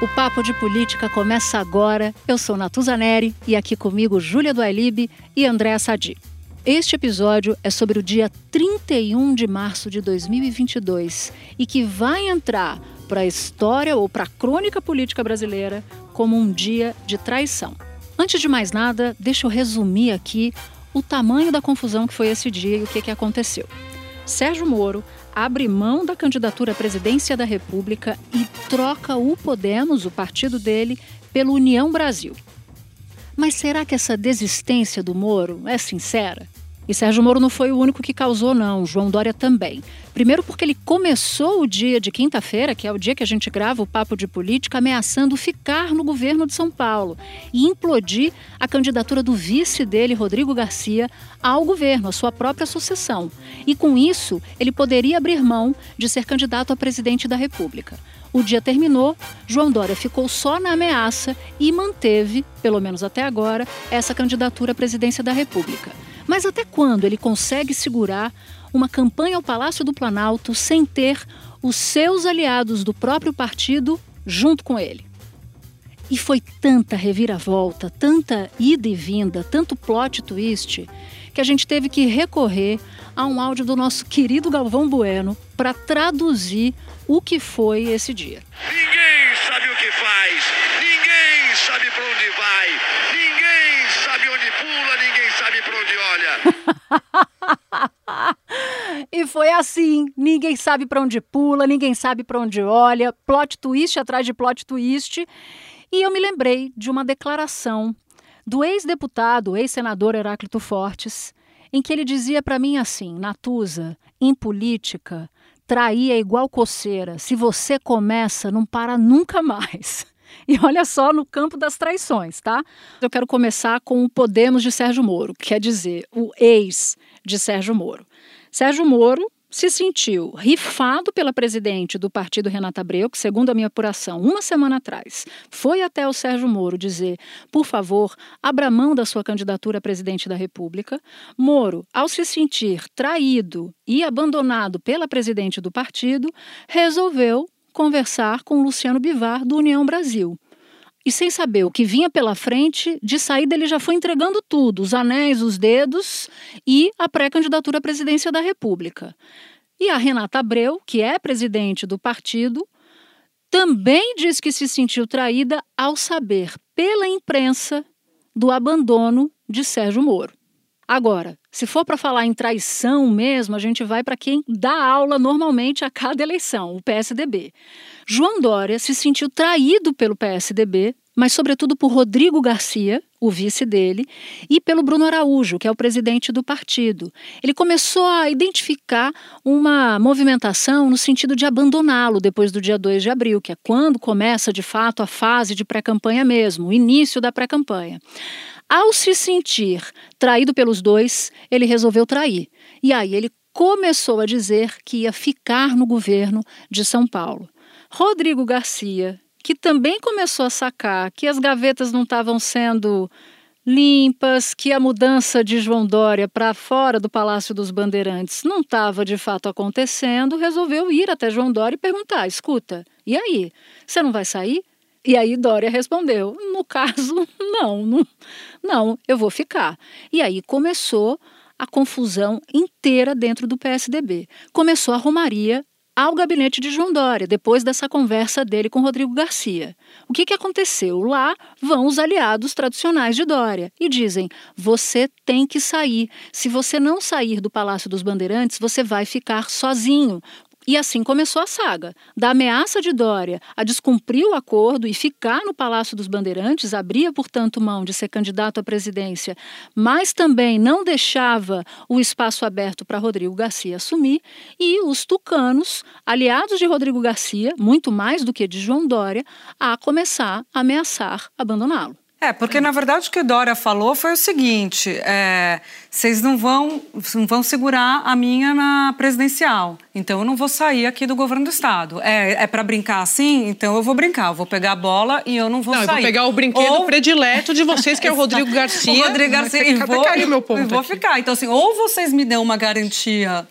O Papo de Política começa agora. Eu sou Natuza Neri e aqui comigo Júlia Duailib e Andréa Sadi. Este episódio é sobre o dia 31 de março de 2022 e que vai entrar para a história ou para a crônica política brasileira como um dia de traição. Antes de mais nada, deixa eu resumir aqui o tamanho da confusão que foi esse dia e o que, que aconteceu. Sérgio Moro abre mão da candidatura à presidência da República e troca o Podemos, o partido dele, pelo União Brasil. Mas será que essa desistência do Moro é sincera? E Sérgio Moro não foi o único que causou, não. João Dória também. Primeiro, porque ele começou o dia de quinta-feira, que é o dia que a gente grava o Papo de Política, ameaçando ficar no governo de São Paulo e implodir a candidatura do vice dele, Rodrigo Garcia, ao governo, à sua própria sucessão. E com isso, ele poderia abrir mão de ser candidato a presidente da República. O dia terminou, João Dória ficou só na ameaça e manteve, pelo menos até agora, essa candidatura à presidência da República. Mas até quando ele consegue segurar uma campanha ao Palácio do Planalto sem ter os seus aliados do próprio partido junto com ele? E foi tanta reviravolta, tanta ida e vinda, tanto plot twist, que a gente teve que recorrer a um áudio do nosso querido Galvão Bueno para traduzir o que foi esse dia. Ninguém sabe o que faz, ninguém sabe para onde vai, ninguém sabe onde pula, ninguém sabe para onde olha. e foi assim, ninguém sabe para onde pula, ninguém sabe para onde olha, plot twist atrás de plot twist. E eu me lembrei de uma declaração do ex-deputado, ex-senador Heráclito Fortes, em que ele dizia para mim assim: Natuza, em política, trair é igual coceira. Se você começa, não para nunca mais. E olha só no campo das traições, tá? Eu quero começar com o Podemos de Sérgio Moro, quer dizer, o ex de Sérgio Moro. Sérgio Moro se sentiu rifado pela presidente do partido Renata Abreu, que, segundo a minha apuração, uma semana atrás, foi até o Sérgio Moro dizer: por favor, abra mão da sua candidatura a presidente da República. Moro, ao se sentir traído e abandonado pela presidente do partido, resolveu conversar com Luciano Bivar, do União Brasil. E sem saber o que vinha pela frente, de saída ele já foi entregando tudo: os anéis, os dedos e a pré-candidatura à presidência da República. E a Renata Abreu, que é presidente do partido, também diz que se sentiu traída ao saber pela imprensa do abandono de Sérgio Moro. Agora, se for para falar em traição mesmo, a gente vai para quem dá aula normalmente a cada eleição, o PSDB. João Dória se sentiu traído pelo PSDB, mas sobretudo por Rodrigo Garcia, o vice dele, e pelo Bruno Araújo, que é o presidente do partido. Ele começou a identificar uma movimentação no sentido de abandoná-lo depois do dia 2 de abril, que é quando começa de fato a fase de pré-campanha mesmo, o início da pré-campanha. Ao se sentir traído pelos dois, ele resolveu trair. E aí ele começou a dizer que ia ficar no governo de São Paulo. Rodrigo Garcia, que também começou a sacar que as gavetas não estavam sendo limpas, que a mudança de João Dória para fora do Palácio dos Bandeirantes não estava de fato acontecendo, resolveu ir até João Dória e perguntar: escuta, e aí? Você não vai sair? E aí Dória respondeu: no caso, não, não, não, eu vou ficar. E aí começou a confusão inteira dentro do PSDB. Começou a romaria ao gabinete de João Dória, depois dessa conversa dele com Rodrigo Garcia. O que, que aconteceu? Lá vão os aliados tradicionais de Dória e dizem: você tem que sair. Se você não sair do Palácio dos Bandeirantes, você vai ficar sozinho, e assim começou a saga. Da ameaça de Dória a descumprir o acordo e ficar no Palácio dos Bandeirantes, abria, portanto, mão de ser candidato à presidência, mas também não deixava o espaço aberto para Rodrigo Garcia assumir. E os tucanos, aliados de Rodrigo Garcia, muito mais do que de João Dória, a começar a ameaçar abandoná-lo. É, porque na verdade o que o Dória falou foi o seguinte: é, vocês não vão, não vão segurar a minha na presidencial, então eu não vou sair aqui do governo do estado. É, é para brincar assim, então eu vou brincar, eu vou pegar a bola e eu não vou não, sair. eu vou pegar o brinquedo ou... predileto de vocês, que é o Rodrigo Garcia. o Rodrigo Garcia, e vou, meu ponto e vou ficar. Então assim, ou vocês me dão uma garantia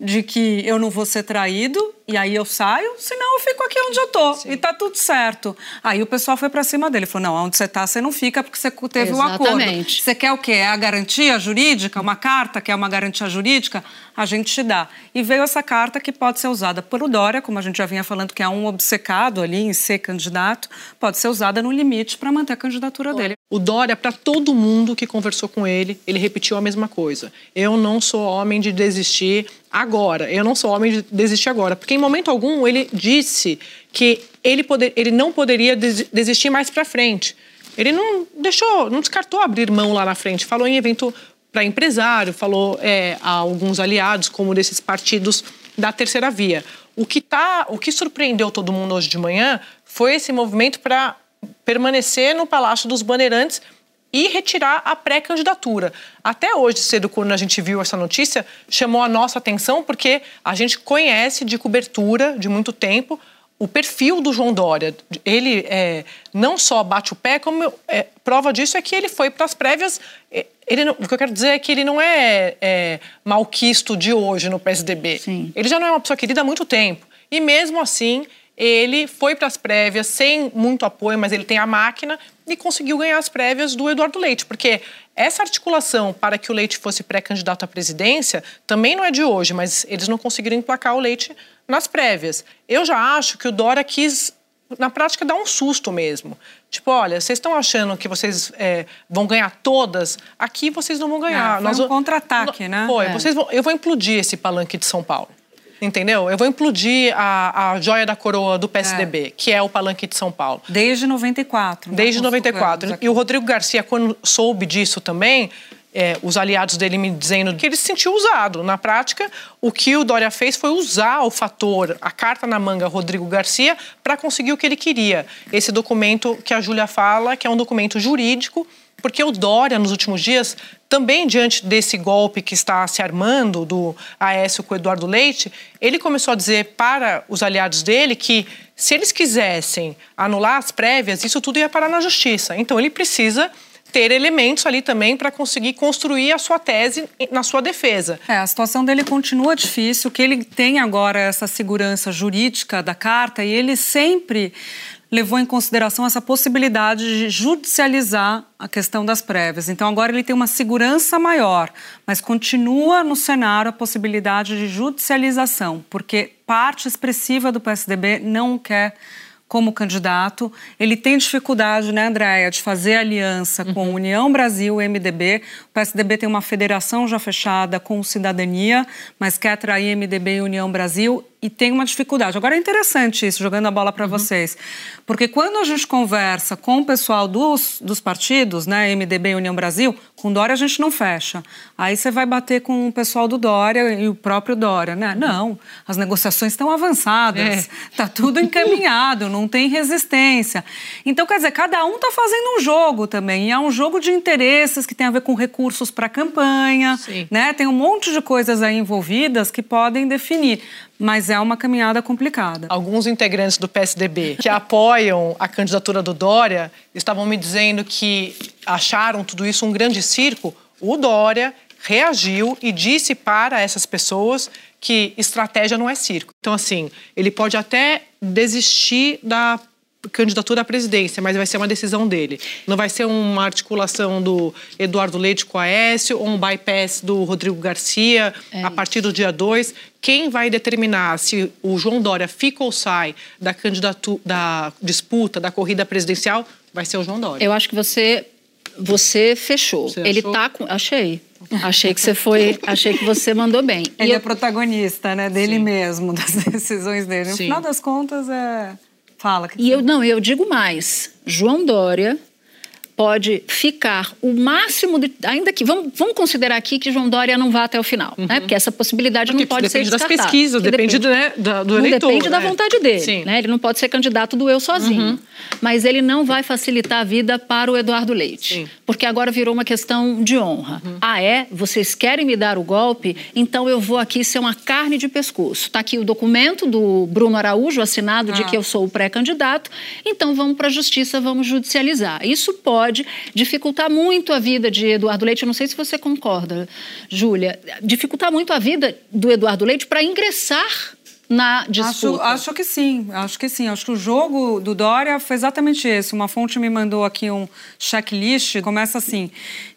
de que eu não vou ser traído e aí eu saio, senão eu fico aqui onde eu tô Sim. e tá tudo certo. Aí o pessoal foi para cima dele, falou: "Não, onde você tá, você não fica porque você teve um acordo. Você quer o quê? É a garantia jurídica, uma carta que é uma garantia jurídica, a gente te dá". E veio essa carta que pode ser usada por o Dória, como a gente já vinha falando que é um obcecado ali em ser candidato, pode ser usada no limite para manter a candidatura dele. O Dória, para todo mundo que conversou com ele, ele repetiu a mesma coisa. Eu não sou homem de desistir agora. Eu não sou homem de desistir agora, porque em momento algum ele disse que ele, poder, ele não poderia desistir mais para frente. Ele não deixou, não descartou abrir mão lá na frente. Falou em evento para empresário, falou é, a alguns aliados, como desses partidos da terceira via. O que, tá, o que surpreendeu todo mundo hoje de manhã foi esse movimento para permanecer no Palácio dos Bandeirantes e retirar a pré-candidatura. Até hoje cedo, quando a gente viu essa notícia, chamou a nossa atenção porque a gente conhece de cobertura de muito tempo o perfil do João Dória. Ele é, não só bate o pé, como é, prova disso é que ele foi para as prévias. É, ele não, o que eu quero dizer é que ele não é, é malquisto de hoje no PSDB. Sim. Ele já não é uma pessoa querida há muito tempo. E mesmo assim, ele foi para as prévias sem muito apoio, mas ele tem a máquina e conseguiu ganhar as prévias do Eduardo Leite, porque essa articulação para que o Leite fosse pré-candidato à presidência também não é de hoje, mas eles não conseguiram emplacar o Leite nas prévias. Eu já acho que o Dória quis, na prática, dar um susto mesmo. Tipo, olha, vocês estão achando que vocês é, vão ganhar todas? Aqui vocês não vão ganhar. É, foi um contra-ataque, né? Foi. É. Vocês vão, eu vou implodir esse palanque de São Paulo. Entendeu? Eu vou implodir a, a joia da coroa do PSDB, é. que é o palanque de São Paulo. Desde 94. Né? Desde 94. E o Rodrigo Garcia, quando soube disso também, é, os aliados dele me dizendo que ele se sentiu usado. Na prática, o que o Dória fez foi usar o fator, a carta na manga Rodrigo Garcia, para conseguir o que ele queria. Esse documento que a Júlia fala, que é um documento jurídico porque o Dória, nos últimos dias, também diante desse golpe que está se armando do Aécio com o Eduardo Leite, ele começou a dizer para os aliados dele que se eles quisessem anular as prévias, isso tudo ia parar na justiça. Então ele precisa ter elementos ali também para conseguir construir a sua tese na sua defesa. É, a situação dele continua difícil, que ele tem agora essa segurança jurídica da carta e ele sempre levou em consideração essa possibilidade de judicializar a questão das prévias. Então agora ele tem uma segurança maior, mas continua no cenário a possibilidade de judicialização, porque parte expressiva do PSDB não quer como candidato. Ele tem dificuldade, né, Andréia, de fazer aliança uhum. com União Brasil e MDB. O PSDB tem uma federação já fechada com Cidadania, mas quer atrair MDB e União Brasil e tem uma dificuldade. Agora é interessante isso, jogando a bola para uhum. vocês, porque quando a gente conversa com o pessoal dos, dos partidos, né, MDB e União Brasil, com Dória a gente não fecha. Aí você vai bater com o pessoal do Dória e o próprio Dória, né? Não, as negociações estão avançadas, está é. tudo encaminhado, não tem resistência. Então, quer dizer, cada um está fazendo um jogo também, e é um jogo de interesses que tem a ver com recursos para a campanha, Sim. né? Tem um monte de coisas aí envolvidas que podem definir mas é uma caminhada complicada. Alguns integrantes do PSDB que apoiam a candidatura do Dória estavam me dizendo que acharam tudo isso um grande circo. O Dória reagiu e disse para essas pessoas que estratégia não é circo. Então, assim, ele pode até desistir da candidatura à presidência, mas vai ser uma decisão dele. Não vai ser uma articulação do Eduardo Leite com a Aécio ou um bypass do Rodrigo Garcia é a partir do dia 2. Quem vai determinar se o João Dória fica ou sai da candidatura, da disputa, da corrida presidencial, vai ser o João Dória. Eu acho que você você fechou. Você Ele achou? tá com. Achei. Achei que você foi. Achei que você mandou bem. Ele e é eu... protagonista, né? Dele Sim. mesmo, das decisões dele. No Sim. final das contas, é. Fala. e eu não, eu digo mais. João Dória pode ficar o máximo, de, ainda que vamos, vamos considerar aqui que João Dória não vá até o final, né? uhum. né? Porque essa possibilidade porque não pode ser descartada. Depende das pesquisas, depende, depende né, do, do eleitor. Depende né? da vontade dele, né? Ele não pode ser candidato do eu sozinho. Uhum. Mas ele não vai facilitar a vida para o Eduardo Leite, Sim. porque agora virou uma questão de honra. Uhum. Ah, é? Vocês querem me dar o golpe? Então eu vou aqui ser uma carne de pescoço. Está aqui o documento do Bruno Araújo assinado ah. de que eu sou o pré-candidato. Então vamos para a justiça, vamos judicializar. Isso pode dificultar muito a vida de Eduardo Leite. Eu não sei se você concorda, Júlia. Dificultar muito a vida do Eduardo Leite para ingressar na disputa? Acho, acho, que sim, acho que sim. Acho que o jogo do Dória foi exatamente esse. Uma fonte me mandou aqui um checklist, começa assim: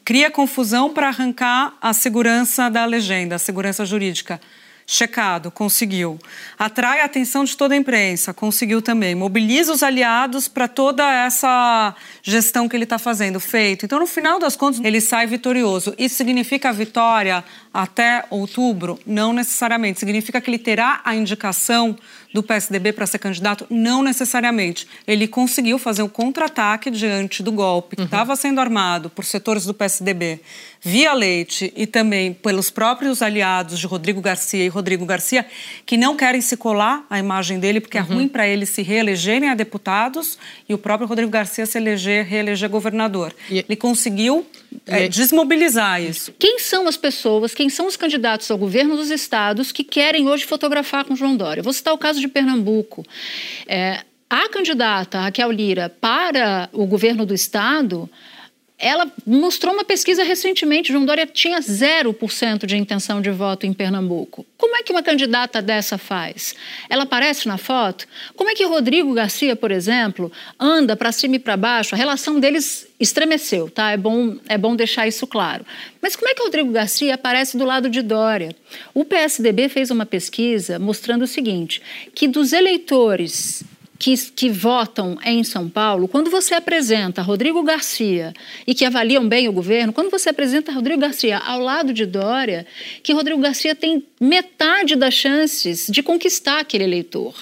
cria confusão para arrancar a segurança da legenda, a segurança jurídica. Checado, conseguiu. Atrai a atenção de toda a imprensa, conseguiu também. Mobiliza os aliados para toda essa gestão que ele está fazendo, feito. Então, no final das contas, ele sai vitorioso. Isso significa vitória até outubro? Não necessariamente. Significa que ele terá a indicação do PSDB para ser candidato? Não necessariamente. Ele conseguiu fazer um contra-ataque diante do golpe que estava uhum. sendo armado por setores do PSDB via Leite e também pelos próprios aliados de Rodrigo Garcia e Rodrigo Garcia, que não querem se colar à imagem dele, porque é uhum. é ruim para eles se reelegerem a deputados e o próprio Rodrigo Garcia se eleger, reeleger governador. E... Ele conseguiu é, desmobilizar isso. Quem são as pessoas, quem são os candidatos ao governo dos estados que querem hoje fotografar com João Dória? vou citar o caso de Pernambuco. É, a candidata Raquel Lira para o governo do estado ela mostrou uma pesquisa recentemente. João Dória tinha 0% de intenção de voto em Pernambuco. Como é que uma candidata dessa faz? Ela aparece na foto? Como é que Rodrigo Garcia, por exemplo, anda para cima e para baixo? A relação deles estremeceu, tá? É bom, é bom deixar isso claro. Mas como é que Rodrigo Garcia aparece do lado de Dória? O PSDB fez uma pesquisa mostrando o seguinte: que dos eleitores que, que, votam em São Paulo, quando você apresenta Rodrigo Garcia e que avaliam bem o governo, quando você apresenta Rodrigo Garcia ao lado de Dória, que Rodrigo Garcia tem metade das chances de conquistar aquele eleitor.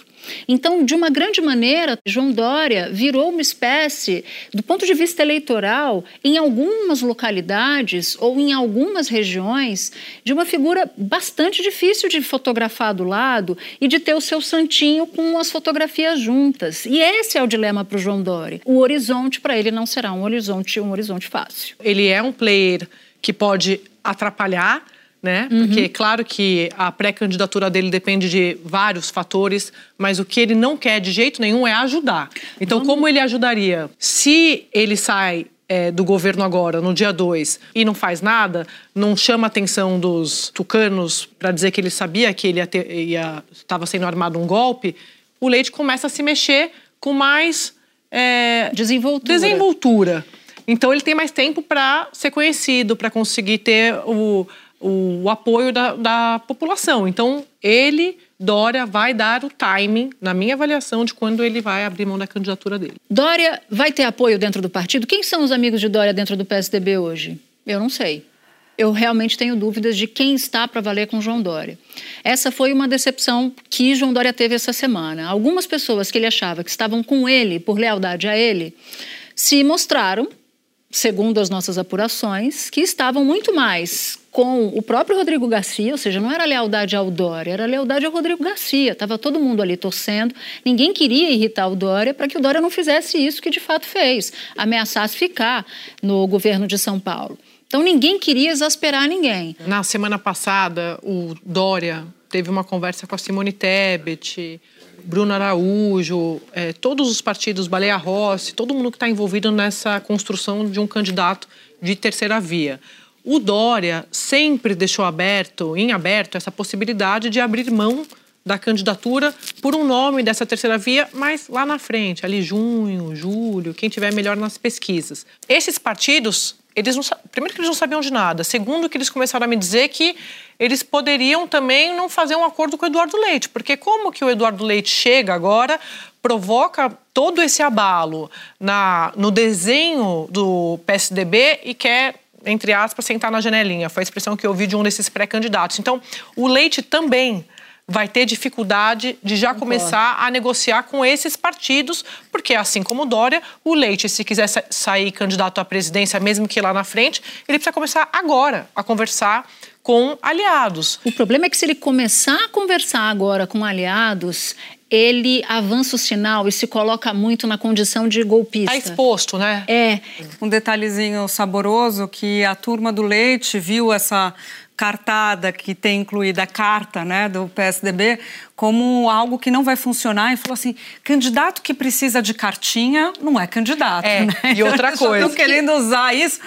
Então, de uma grande maneira, João Dória virou uma espécie, do ponto de vista eleitoral, em algumas localidades ou em algumas regiões, de uma figura bastante difícil de fotografar do lado e de ter o seu santinho com as fotografias juntas. E esse é o dilema para o João Dória. O horizonte para ele não será um horizonte, um horizonte fácil. Ele é um player que pode atrapalhar né? Uhum. Porque claro que a pré-candidatura dele depende de vários fatores, mas o que ele não quer de jeito nenhum é ajudar. Então, Vamos. como ele ajudaria? Se ele sai é, do governo agora, no dia 2, e não faz nada, não chama a atenção dos tucanos para dizer que ele sabia que ele estava sendo armado um golpe, o Leite começa a se mexer com mais é, desenvoltura. desenvoltura. Então ele tem mais tempo para ser conhecido, para conseguir ter o, o apoio da, da população. Então, ele, Dória, vai dar o timing, na minha avaliação, de quando ele vai abrir mão da candidatura dele. Dória vai ter apoio dentro do partido? Quem são os amigos de Dória dentro do PSDB hoje? Eu não sei. Eu realmente tenho dúvidas de quem está para valer com João Dória. Essa foi uma decepção que João Dória teve essa semana. Algumas pessoas que ele achava que estavam com ele por lealdade a ele se mostraram segundo as nossas apurações, que estavam muito mais com o próprio Rodrigo Garcia, ou seja, não era lealdade ao Dória, era lealdade ao Rodrigo Garcia. Estava todo mundo ali torcendo, ninguém queria irritar o Dória para que o Dória não fizesse isso que de fato fez, ameaçasse ficar no governo de São Paulo. Então ninguém queria exasperar ninguém. Na semana passada, o Dória teve uma conversa com a Simone Tebet, Bruno Araújo, é, todos os partidos, Baleia Rossi, todo mundo que está envolvido nessa construção de um candidato de terceira via. O Dória sempre deixou aberto, em aberto, essa possibilidade de abrir mão da candidatura por um nome dessa terceira via, mas lá na frente, ali junho, julho, quem tiver melhor nas pesquisas. Esses partidos eles não, primeiro que eles não sabiam de nada, segundo que eles começaram a me dizer que eles poderiam também não fazer um acordo com o Eduardo Leite, porque como que o Eduardo Leite chega agora, provoca todo esse abalo na, no desenho do PSDB e quer entre aspas sentar na janelinha, foi a expressão que eu ouvi de um desses pré-candidatos. Então, o Leite também vai ter dificuldade de já começar a negociar com esses partidos, porque assim como o Dória, o Leite, se quiser sa- sair candidato à presidência, mesmo que lá na frente, ele precisa começar agora a conversar com aliados. O problema é que se ele começar a conversar agora com aliados, ele avança o sinal e se coloca muito na condição de golpista. Está exposto, né? É. Um detalhezinho saboroso que a turma do Leite viu essa cartada que tem incluída a carta né, do PSDB como algo que não vai funcionar e falou assim, candidato que precisa de cartinha não é candidato. É, né? e outra Eles coisa. Estão querendo usar isso,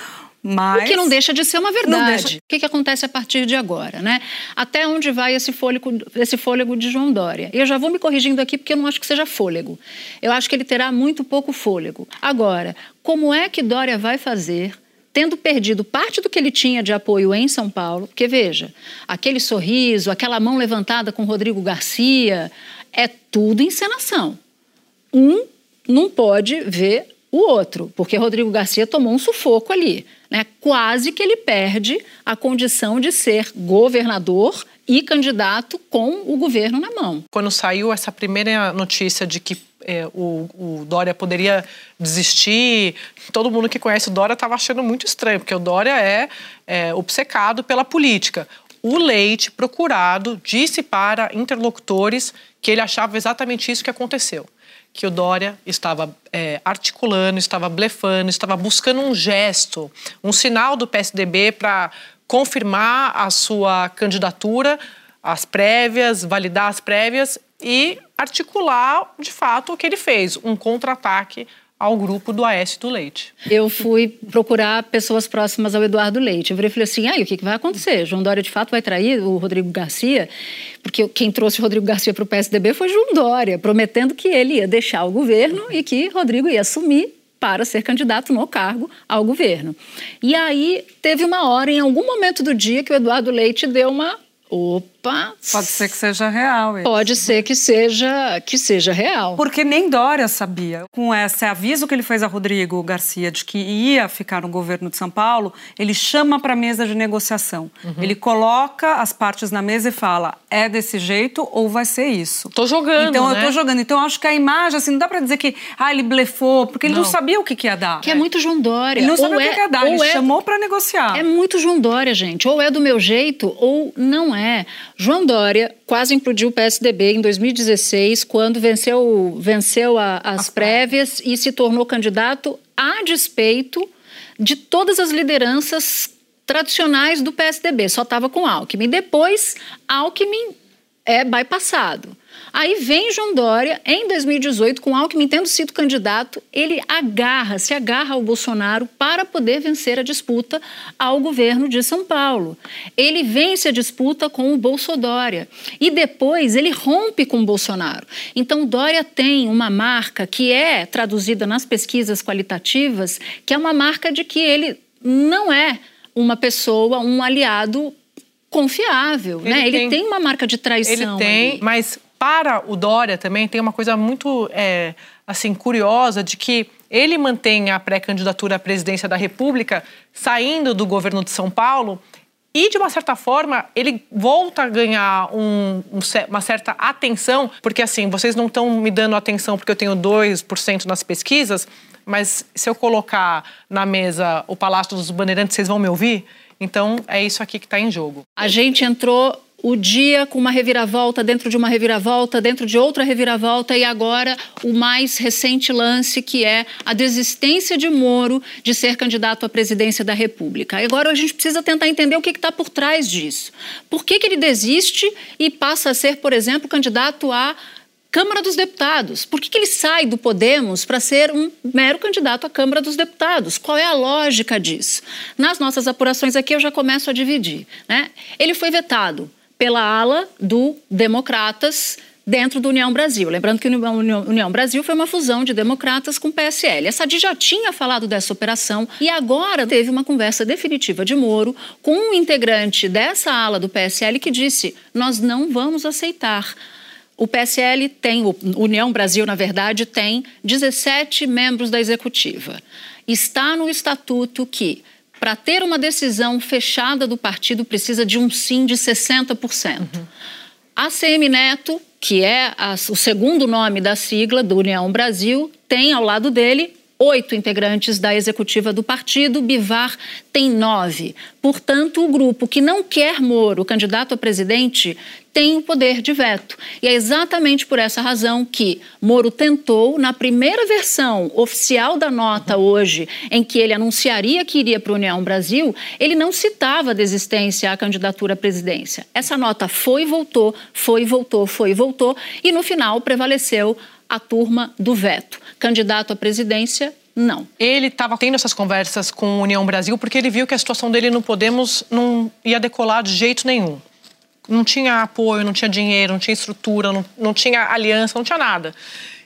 mas... O que não deixa de ser uma verdade. O que, que acontece a partir de agora, né? Até onde vai esse fôlego, esse fôlego de João Dória? E eu já vou me corrigindo aqui porque eu não acho que seja fôlego. Eu acho que ele terá muito pouco fôlego. Agora, como é que Dória vai fazer? Tendo perdido parte do que ele tinha de apoio em São Paulo, porque veja, aquele sorriso, aquela mão levantada com Rodrigo Garcia, é tudo encenação um não pode ver o outro, porque Rodrigo Garcia tomou um sufoco ali, né? Quase que ele perde a condição de ser governador e candidato com o governo na mão. Quando saiu essa primeira notícia de que é, o, o Dória poderia desistir, todo mundo que conhece o Dória estava achando muito estranho, porque o Dória é, é obcecado pela política. O Leite, procurado, disse para interlocutores que ele achava exatamente isso que aconteceu. Que o Dória estava é, articulando, estava blefando, estava buscando um gesto, um sinal do PSDB para confirmar a sua candidatura, as prévias, validar as prévias e articular, de fato, o que ele fez, um contra-ataque ao grupo do Aécio do Leite. Eu fui procurar pessoas próximas ao Eduardo Leite. Eu e falei assim: aí, o que vai acontecer? João Dória de fato vai trair o Rodrigo Garcia? Porque quem trouxe o Rodrigo Garcia para o PSDB foi João Dória, prometendo que ele ia deixar o governo e que Rodrigo ia assumir para ser candidato no cargo ao governo. E aí teve uma hora, em algum momento do dia, que o Eduardo Leite deu uma. Opa! Pode ser que seja real. isso. Pode ser que seja, que seja real. Porque nem Dória sabia. Com esse aviso que ele fez a Rodrigo Garcia de que ia ficar no governo de São Paulo, ele chama para a mesa de negociação. Uhum. Ele coloca as partes na mesa e fala: é desse jeito ou vai ser isso. Tô jogando, Então né? eu tô jogando. Então eu acho que a imagem, assim, não dá para dizer que ah, ele blefou, porque ele não, Não. sabia o que, que ia dar. Que é muito João Dória. Ele não Ou sabia o que, é- que ia dar, ou ele é- chamou para negociar. É muito João Dória, gente. Ou é do meu jeito ou não é. João Dória quase implodiu o PSDB em 2016, quando venceu, venceu a- as prévias e se tornou candidato a despeito de todas as lideranças tradicionais do PSDB. Só estava com Alckmin. Depois, Alckmin é bypassado. Aí vem João Dória, em 2018, com Alckmin tendo sido candidato, ele agarra, se agarra ao Bolsonaro para poder vencer a disputa ao governo de São Paulo. Ele vence a disputa com o Bolsodória e depois ele rompe com o Bolsonaro. Então Dória tem uma marca que é traduzida nas pesquisas qualitativas, que é uma marca de que ele não é uma pessoa, um aliado confiável, Ele né? Ele tem- tem uma marca de traição. Ele tem, ali. mas para o Dória também tem uma coisa muito é, assim curiosa de que ele mantém a pré-candidatura à presidência da República saindo do governo de São Paulo e, de uma certa forma, ele volta a ganhar um- um uma certa atenção, porque assim, vocês não estão me dando atenção porque eu tenho 2% nas pesquisas, mas se eu colocar na mesa o Palácio dos Bandeirantes, vocês vão me ouvir? Então, é isso aqui que está em jogo. A gente entrou o dia com uma reviravolta dentro de uma reviravolta, dentro de outra reviravolta, e agora o mais recente lance, que é a desistência de Moro de ser candidato à presidência da República. Agora a gente precisa tentar entender o que está por trás disso. Por que, que ele desiste e passa a ser, por exemplo, candidato à Câmara dos Deputados. Por que, que ele sai do Podemos para ser um mero candidato à Câmara dos Deputados? Qual é a lógica disso? Nas nossas apurações aqui eu já começo a dividir. Né? Ele foi vetado pela ala do Democratas dentro do União Brasil. Lembrando que União, União Brasil foi uma fusão de democratas com PSL. A Sadi já tinha falado dessa operação e agora teve uma conversa definitiva de Moro com um integrante dessa ala do PSL que disse: nós não vamos aceitar o PSL tem, o União Brasil, na verdade, tem 17 membros da executiva. Está no estatuto que, para ter uma decisão fechada do partido, precisa de um sim de 60%. ACM Neto, que é a, o segundo nome da sigla do União Brasil, tem ao lado dele oito integrantes da executiva do partido, Bivar tem nove. Portanto, o grupo que não quer Moro, candidato a presidente, tem o poder de veto. E é exatamente por essa razão que Moro tentou, na primeira versão oficial da nota hoje, em que ele anunciaria que iria para a União Brasil, ele não citava desistência à candidatura à presidência. Essa nota foi e voltou, foi e voltou, foi e voltou, e no final prevaleceu a turma do veto. Candidato à presidência, não. Ele estava tendo essas conversas com a União Brasil porque ele viu que a situação dele no Podemos não ia decolar de jeito nenhum. Não tinha apoio, não tinha dinheiro, não tinha estrutura, não, não tinha aliança, não tinha nada.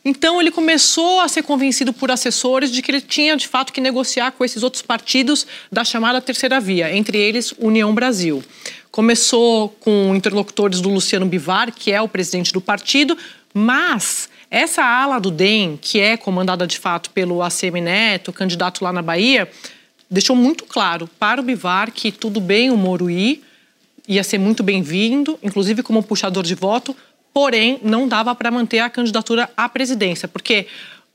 Então ele começou a ser convencido por assessores de que ele tinha de fato que negociar com esses outros partidos da chamada terceira via, entre eles União Brasil. Começou com interlocutores do Luciano Bivar, que é o presidente do partido, mas essa ala do DEM, que é comandada de fato pelo ACM Neto, candidato lá na Bahia, deixou muito claro para o Bivar que tudo bem o Moro ir, ia ser muito bem-vindo, inclusive como puxador de voto, porém não dava para manter a candidatura à presidência, porque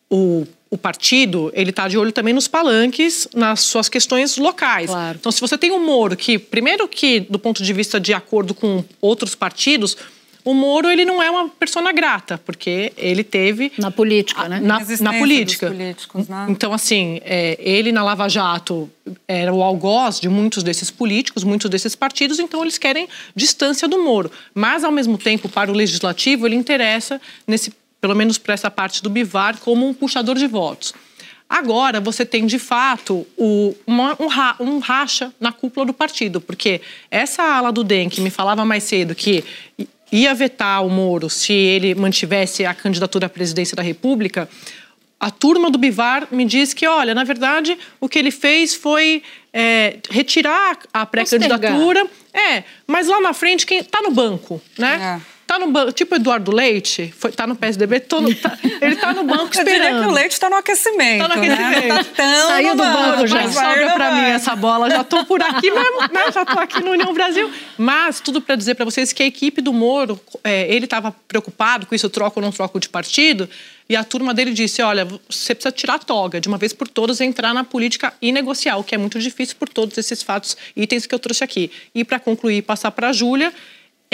o, o partido ele está de olho também nos palanques, nas suas questões locais. Claro. Então, se você tem um Moro que, primeiro que do ponto de vista de acordo com outros partidos, o Moro ele não é uma persona grata, porque ele teve na política, né? Na, na política. Né? Então assim, é, ele na Lava Jato era o algoz de muitos desses políticos, muitos desses partidos, então eles querem distância do Moro. Mas ao mesmo tempo, para o legislativo, ele interessa nesse, pelo menos para essa parte do Bivar, como um puxador de votos. Agora você tem de fato o, uma, um, ra, um, racha na cúpula do partido, porque essa ala do DEM que me falava mais cedo que ia vetar o Moro se ele mantivesse a candidatura à presidência da República, a turma do Bivar me diz que, olha, na verdade, o que ele fez foi é, retirar a pré-candidatura. É, mas lá na frente, quem está no banco, né? É. Tá no banco, tipo Eduardo Leite, foi, tá no PSDB, todo, tá, ele tá no banco esperando. Eu diria que o Leite tá no aquecimento. Tá no aquecimento. Né? Tá tão Saiu do banco já. Sobra pra mim essa bola, já tô por aqui mesmo, né? Já tô aqui no União Brasil. Mas tudo para dizer para vocês que a equipe do Moro, é, ele estava preocupado com isso, troco ou não troco de partido, e a turma dele disse: olha, você precisa tirar a toga, de uma vez por todas, entrar na política e negociar, o que é muito difícil por todos esses fatos, itens que eu trouxe aqui. E para concluir, passar para a Júlia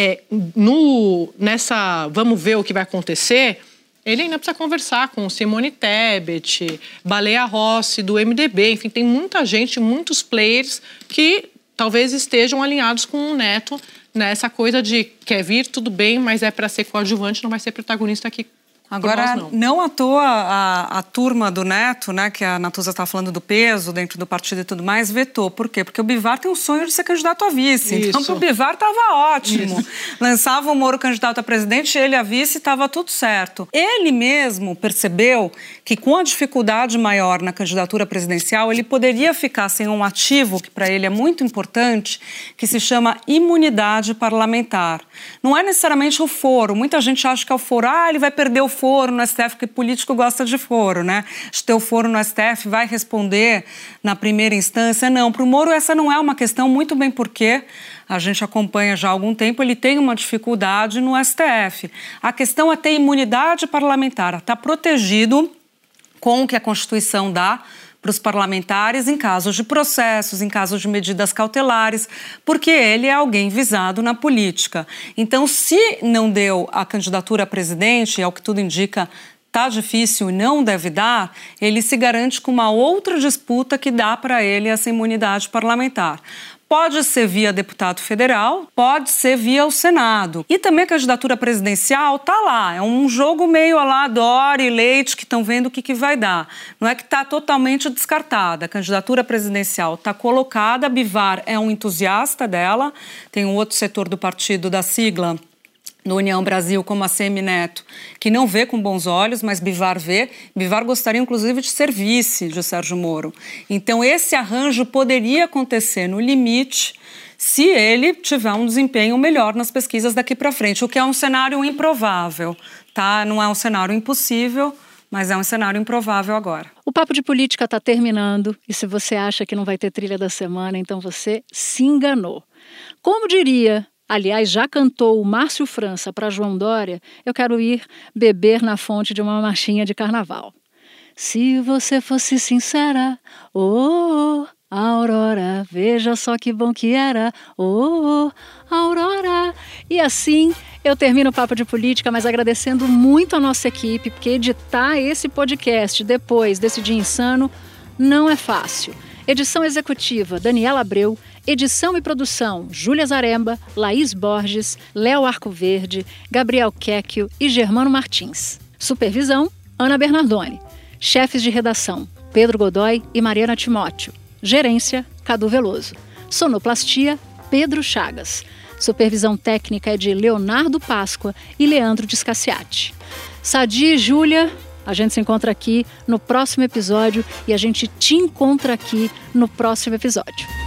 é, no, nessa vamos ver o que vai acontecer, ele ainda precisa conversar com Simone Tebet, Baleia Rossi, do MDB, enfim, tem muita gente, muitos players que talvez estejam alinhados com o Neto nessa coisa de quer vir, tudo bem, mas é para ser coadjuvante, não vai ser protagonista aqui Agora, não. não à toa a, a, turma do Neto, né, que a Natuza está falando do peso dentro do partido e tudo mais, vetou. Por quê? Porque o Bivar tem um sonho de ser candidato a vice. Isso. Então, para o Bivar estava ótimo. Isso. Lançava o Moro candidato a presidente, ele a vice, estava tudo certo. Ele mesmo percebeu que com a dificuldade maior na candidatura presidencial, ele poderia ficar sem um ativo que para ele é muito importante, que se chama imunidade parlamentar. Não é necessariamente o foro. Muita gente acha que é o foro. Ah, ele vai perder o foro no STF, porque político gosta de foro, né? De ter o foro no STF, vai responder na primeira instância. Não, para o Moro essa não é uma questão, muito bem porque a gente acompanha já há algum tempo, ele tem uma dificuldade no STF. A questão é ter imunidade parlamentar, está protegido com o que a Constituição dá para os parlamentares em casos de processos, em casos de medidas cautelares, porque ele é alguém visado na política. Então, se não deu a candidatura a presidente, é o que tudo indica, está difícil e não deve dar, ele se garante com uma outra disputa que dá para ele essa imunidade parlamentar. Pode ser via deputado federal, pode ser via o Senado. E também a candidatura presidencial tá lá. É um jogo meio lá e Leite que estão vendo o que, que vai dar. Não é que está totalmente descartada. A candidatura presidencial está colocada. Bivar é um entusiasta dela. Tem um outro setor do partido da sigla no União Brasil como a Semi Neto, que não vê com bons olhos, mas Bivar vê. Bivar gostaria, inclusive, de ser vice de Sérgio Moro. Então, esse arranjo poderia acontecer no limite se ele tiver um desempenho melhor nas pesquisas daqui para frente, o que é um cenário improvável, tá? Não é um cenário impossível, mas é um cenário improvável agora. O papo de política está terminando e se você acha que não vai ter trilha da semana, então você se enganou. Como diria aliás, já cantou o Márcio França para João Dória, eu quero ir beber na fonte de uma marchinha de carnaval. Se você fosse sincera, oh, oh, Aurora, veja só que bom que era, oh, oh, Aurora. E assim eu termino o Papo de Política, mas agradecendo muito a nossa equipe, porque editar esse podcast depois desse dia insano não é fácil. Edição executiva, Daniela Abreu. Edição e produção, Júlia Zaremba, Laís Borges, Léo Arcoverde, Gabriel Quecchio e Germano Martins. Supervisão, Ana Bernardoni. Chefes de redação, Pedro Godoy e Mariana Timóteo. Gerência, Cadu Veloso. Sonoplastia, Pedro Chagas. Supervisão técnica é de Leonardo Páscoa e Leandro Descaciati. Sadi e Júlia, a gente se encontra aqui no próximo episódio e a gente te encontra aqui no próximo episódio.